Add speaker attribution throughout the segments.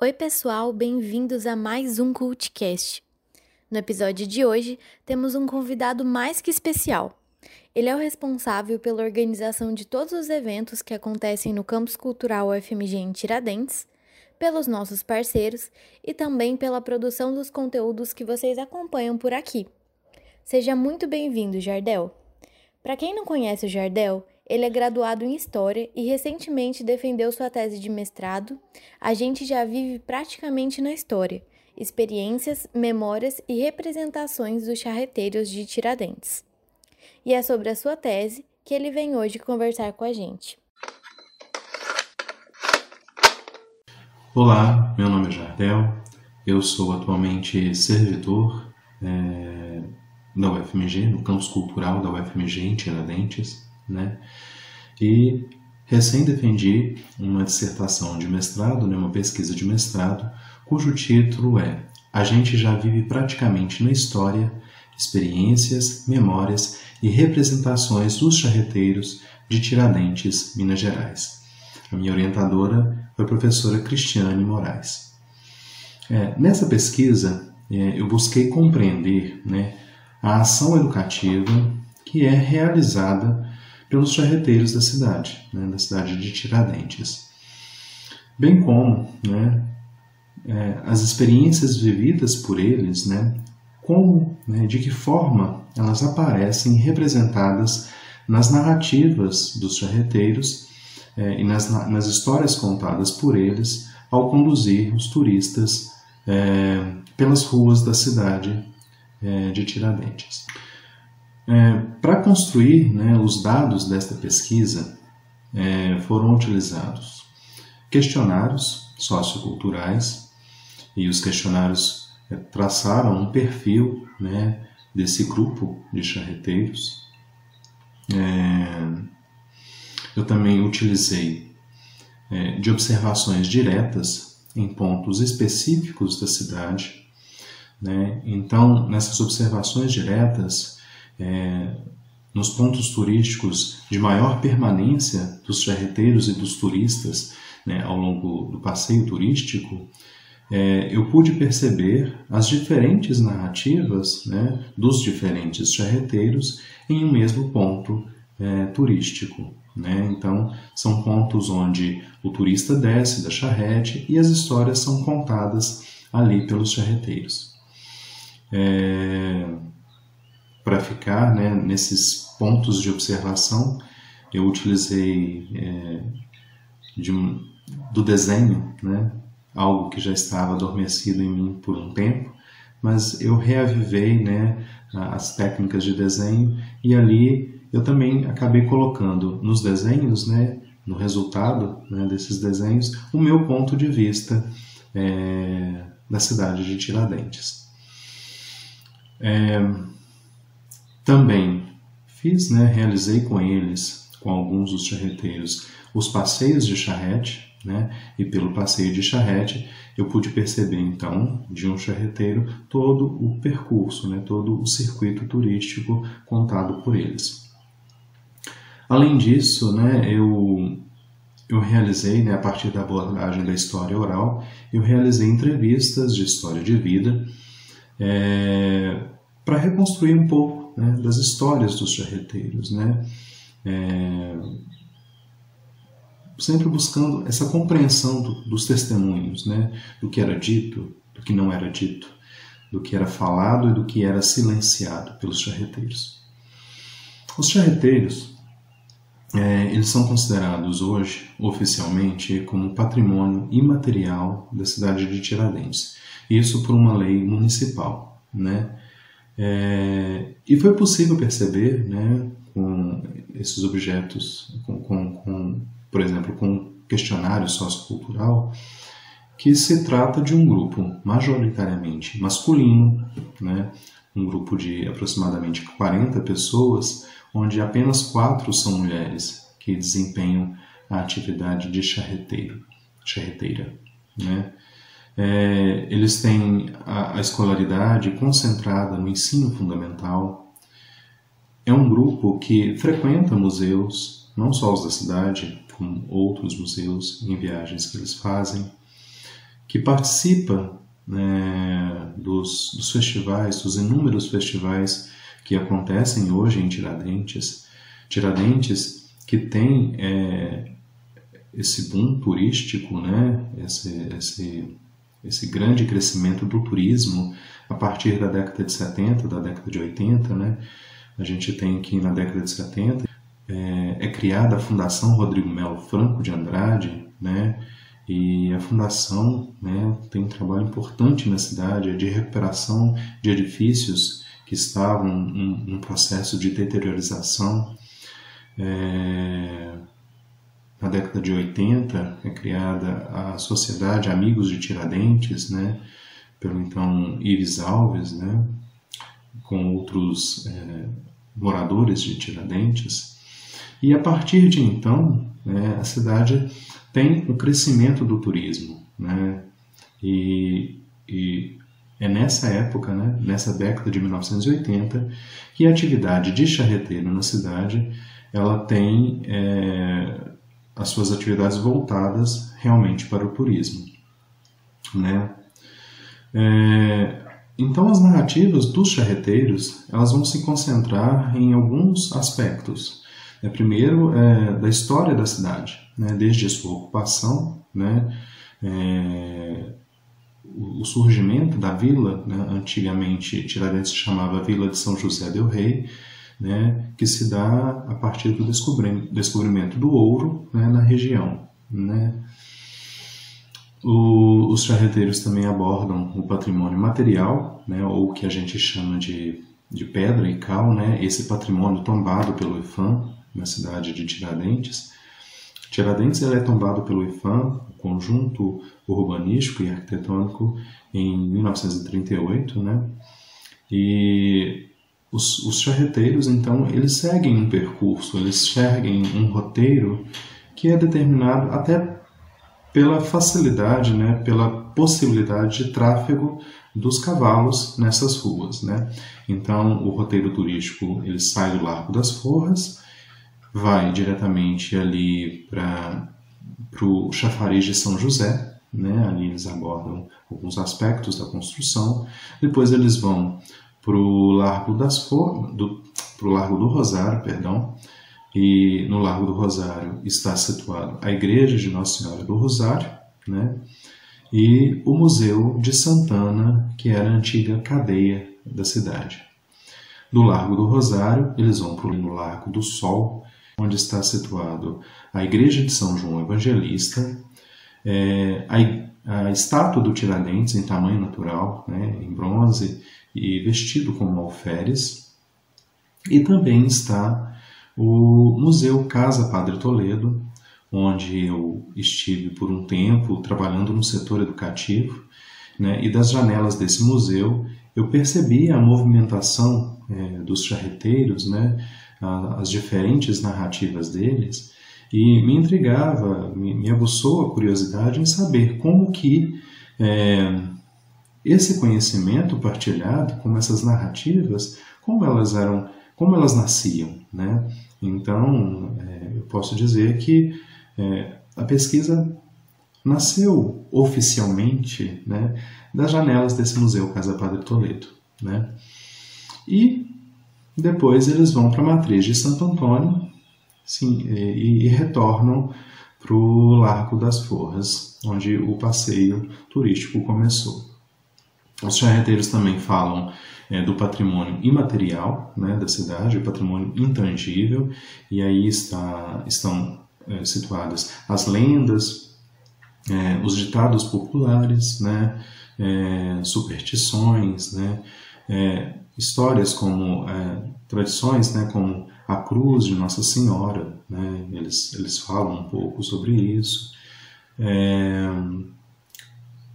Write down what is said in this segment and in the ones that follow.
Speaker 1: Oi, pessoal, bem-vindos a mais um Cultcast. No episódio de hoje, temos um convidado mais que especial. Ele é o responsável pela organização de todos os eventos que acontecem no Campus Cultural UFMG em Tiradentes, pelos nossos parceiros e também pela produção dos conteúdos que vocês acompanham por aqui. Seja muito bem-vindo, Jardel. Para quem não conhece o Jardel, ele é graduado em História e recentemente defendeu sua tese de mestrado. A gente já vive praticamente na história, experiências, memórias e representações dos charreteiros de Tiradentes. E é sobre a sua tese que ele vem hoje conversar com a gente.
Speaker 2: Olá, meu nome é Jardel, eu sou atualmente servidor é, da UFMG, no campus cultural da UFMG em Tiradentes, né? E recém defendi uma dissertação de mestrado, né, uma pesquisa de mestrado, cujo título é A gente já vive praticamente na história experiências, memórias e representações dos charreteiros de Tiradentes, Minas Gerais. A minha orientadora foi a professora Cristiane Moraes. É, nessa pesquisa, é, eu busquei compreender né, a ação educativa que é realizada pelos charreteiros da cidade, né, da cidade de Tiradentes, bem como né, é, as experiências vividas por eles, né, como, né, de que forma elas aparecem representadas nas narrativas dos charreteiros é, e nas, nas histórias contadas por eles ao conduzir os turistas é, pelas ruas da cidade é, de Tiradentes. É, Para construir né, os dados desta pesquisa, é, foram utilizados questionários socioculturais e os questionários é, traçaram um perfil né, desse grupo de charreteiros. É, eu também utilizei é, de observações diretas em pontos específicos da cidade. Né? Então, nessas observações diretas, é, nos pontos turísticos de maior permanência dos charreteiros e dos turistas né, ao longo do passeio turístico, é, eu pude perceber as diferentes narrativas né, dos diferentes charreteiros em um mesmo ponto é, turístico. Né? Então, são pontos onde o turista desce da charrete e as histórias são contadas ali pelos charreteiros. É, para ficar né, nesses pontos de observação, eu utilizei é, de do desenho, né, algo que já estava adormecido em mim por um tempo, mas eu reavivei né, as técnicas de desenho e ali eu também acabei colocando nos desenhos, né, no resultado né, desses desenhos, o meu ponto de vista é, da cidade de Tiradentes. É, também fiz, né, realizei com eles, com alguns dos charreteiros, os passeios de charrete, né, e pelo passeio de charrete eu pude perceber então de um charreteiro todo o percurso, né, todo o circuito turístico contado por eles. Além disso, né, eu eu realizei, né, a partir da abordagem da história oral, eu realizei entrevistas de história de vida é, para reconstruir um pouco né, das histórias dos charreteiros, né? É, sempre buscando essa compreensão do, dos testemunhos, né, do que era dito, do que não era dito, do que era falado e do que era silenciado pelos charreteiros. Os charreteiros, é, eles são considerados hoje, oficialmente, como patrimônio imaterial da cidade de Tiradentes. Isso por uma lei municipal, né? É, e foi possível perceber, né, com esses objetos, com, com, com, por exemplo, com questionário sociocultural, que se trata de um grupo majoritariamente masculino, né, um grupo de aproximadamente 40 pessoas, onde apenas quatro são mulheres que desempenham a atividade de charreteiro, charreteira. Né? É, eles têm a, a escolaridade concentrada no ensino fundamental. É um grupo que frequenta museus, não só os da cidade, como outros museus em viagens que eles fazem. que participa né, dos, dos festivais, dos inúmeros festivais que acontecem hoje em Tiradentes. Tiradentes que tem é, esse boom turístico, né, esse, esse, esse grande crescimento do turismo a partir da década de 70, da década de 80, né, a gente tem que na década de 70 é, é criada a Fundação Rodrigo Melo Franco de Andrade, né, e a fundação né, tem um trabalho importante na cidade de recuperação de edifícios que estavam em um processo de deteriorização. É, década de 80 é criada a Sociedade Amigos de Tiradentes, né, pelo então Ives Alves, né, com outros é, moradores de Tiradentes. E a partir de então, né, a cidade tem o crescimento do turismo, né? E, e é nessa época, né, nessa década de 1980, que a atividade de charreteiro na cidade ela tem é, as suas atividades voltadas realmente para o turismo, né? É, então as narrativas dos charreteiros elas vão se concentrar em alguns aspectos. É, primeiro, é, da história da cidade, né, desde a sua ocupação, né, é, o surgimento da vila, né, antigamente Tiradentes se chamava Vila de São José del Rei, né, que se dá a partir do descobrimento, do ouro né, na região. Né. O, os charreteiros também abordam o patrimônio material, né, ou o que a gente chama de, de pedra e cal, né, esse patrimônio tombado pelo IFAM na cidade de Tiradentes, Tiradentes é tombado pelo IFAM, o Conjunto Urbanístico e Arquitetônico, em 1938, né? E os, os charreteiros, então, eles seguem um percurso, eles seguem um roteiro que é determinado até pela facilidade, né, pela possibilidade de tráfego dos cavalos nessas ruas, né? Então, o roteiro turístico ele sai do Largo das Forras vai diretamente ali para o chafariz de São José, né? ali eles abordam alguns aspectos da construção, depois eles vão para o Largo das For do, pro Largo do Rosário, perdão, e no Largo do Rosário está situado a Igreja de Nossa Senhora do Rosário, né? e o Museu de Santana, que era a antiga cadeia da cidade. Do Largo do Rosário, eles vão para o Largo do Sol, onde está situado a Igreja de São João Evangelista, é, a, a, estátua do Tiradentes em tamanho natural, né, em bronze e vestido como alferes, e também está o Museu Casa Padre Toledo, onde eu estive por um tempo trabalhando no setor educativo, né, e das janelas desse museu eu percebi a movimentação é, dos charreteiros, né, as diferentes narrativas deles e me intrigava, me, me aguçou a curiosidade em saber como que é, esse conhecimento partilhado, como essas narrativas, como elas eram, como elas nasciam, né? Então, é, eu posso dizer que é, a pesquisa nasceu oficialmente, né, das janelas desse museu Casa Padre Toledo, né? E depois eles vão para a matriz de Santo Antônio sim, e, e retornam para o Largo das Forras, onde o passeio turístico começou. Os charreteiros também falam é, do patrimônio imaterial né, da cidade, o patrimônio intangível, e aí está, estão é, situadas as lendas, é, os ditados populares, né, é, superstições, né, é, histórias como é, tradições, né, como a cruz de Nossa Senhora, né, eles, eles falam um pouco sobre isso.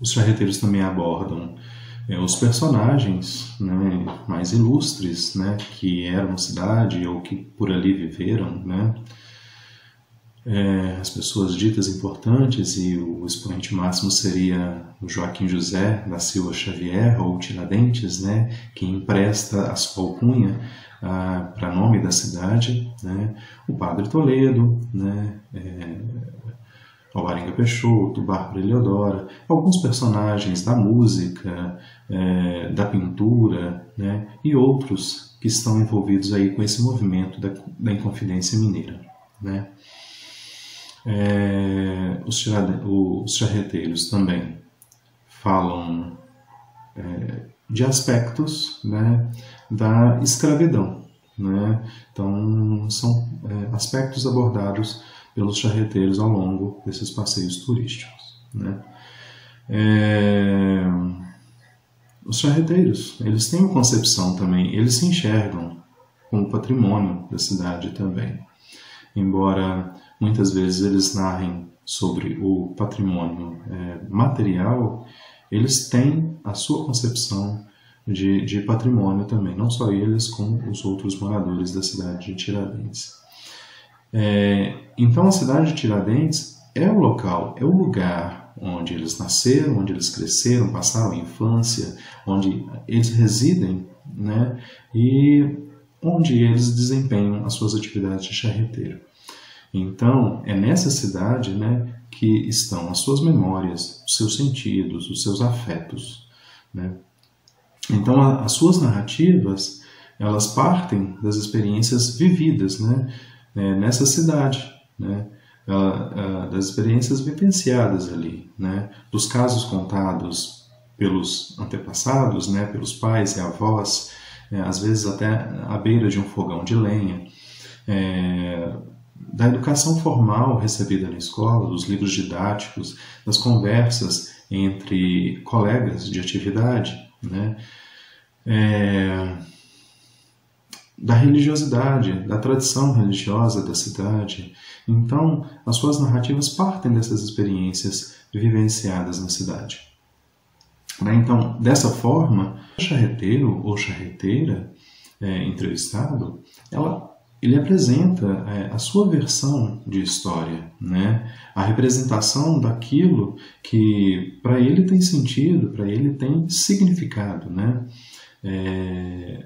Speaker 2: Os charreteiros também abordam é, os personagens né, mais ilustres né, que eram cidade ou que por ali viveram, né, é, as pessoas ditas importantes, e o expoente máximo seria o Joaquim José da Silva Xavier, ou Tiradentes, né, que empresta a sua alcunha ah, para nome da cidade, né, o Padre Toledo, né, é, Alvarenga Peixoto, Bárbara Eleodora, alguns personagens da música, é, da pintura né, e outros que estão envolvidos aí com esse movimento da, da Inconfidência Mineira. Né. É, os, os charreteiros também falam é, de aspectos né, da escravidão. Né? Então, são é, aspectos abordados pelos charreteiros ao longo desses passeios turísticos. Né? É... Os charreteiros, eles têm uma concepção também, eles se enxergam como patrimônio da cidade também. Embora muitas vezes eles narrem sobre o patrimônio é, material, eles têm a sua concepção de, de patrimônio também, não só eles, como os outros moradores da cidade de Tiradentes. É, então a cidade de Tiradentes é o local, é o lugar onde eles nasceram, onde eles cresceram, passaram a infância, onde eles residem, né? E onde eles desempenham as suas atividades de charreteiro. Então, é nessa cidade, né, que estão as suas memórias, os seus sentidos, os seus afetos, né? Então, a, as suas narrativas, elas partem das experiências vividas, né? Né, nessa cidade, né, das experiências vivenciadas ali, né, dos casos contados pelos antepassados, né, pelos pais e avós, é, às vezes até à beira de um fogão de lenha, é, da educação formal recebida na escola, dos livros didáticos, das conversas entre colegas de atividade, né, é, da religiosidade, da tradição religiosa da cidade. Então, as suas narrativas partem dessas experiências vivenciadas na cidade. Né? Então, dessa forma, o charreteiro ou charreteira é, entrevistado, ela, ele apresenta é, a sua versão de história, né? a representação daquilo que para ele tem sentido, para ele tem significado. Né? É,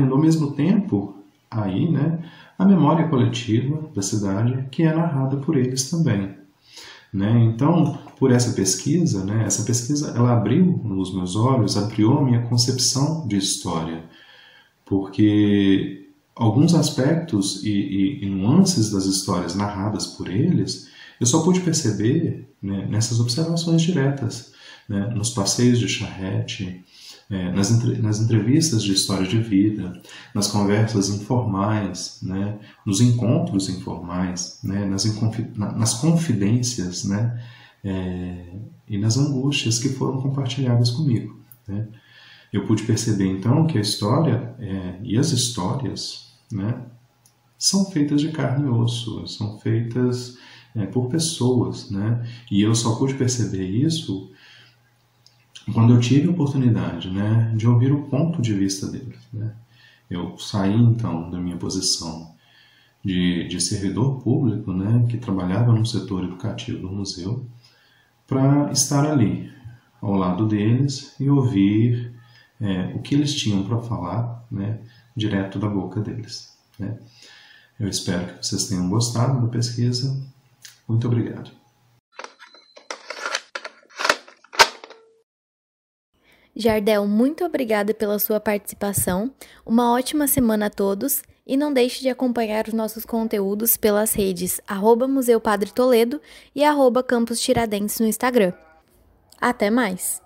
Speaker 2: havendo ao mesmo tempo aí, né, a memória coletiva da cidade que é narrada por eles também. Né? Então, por essa pesquisa, né, essa pesquisa ela abriu os meus olhos, abriu a minha concepção de história, porque alguns aspectos e, e, e nuances das histórias narradas por eles eu só pude perceber né, nessas observações diretas, né, nos passeios de charrete, é, nas, nas entrevistas de história de vida, nas conversas informais, né, nos encontros informais, né, nas, nas confidências né, é, e nas angústias que foram compartilhadas comigo. Né. Eu pude perceber então que a história é, e as histórias né, são feitas de carne e osso, são feitas é, por pessoas, né? E eu só pude perceber isso quando eu tive a oportunidade né, de ouvir o ponto de vista deles. Né, eu saí então da minha posição de, de servidor público, né, que trabalhava no setor educativo do museu, para estar ali, ao lado deles e ouvir é, o que eles tinham para falar, né, direto da boca deles. Né. Eu espero que vocês tenham gostado da pesquisa. Muito obrigado.
Speaker 1: Jardel, muito obrigada pela sua participação. Uma ótima semana a todos e não deixe de acompanhar os nossos conteúdos pelas redes arroba Museu Padre Toledo e arroba Campus Tiradentes no Instagram. Até mais!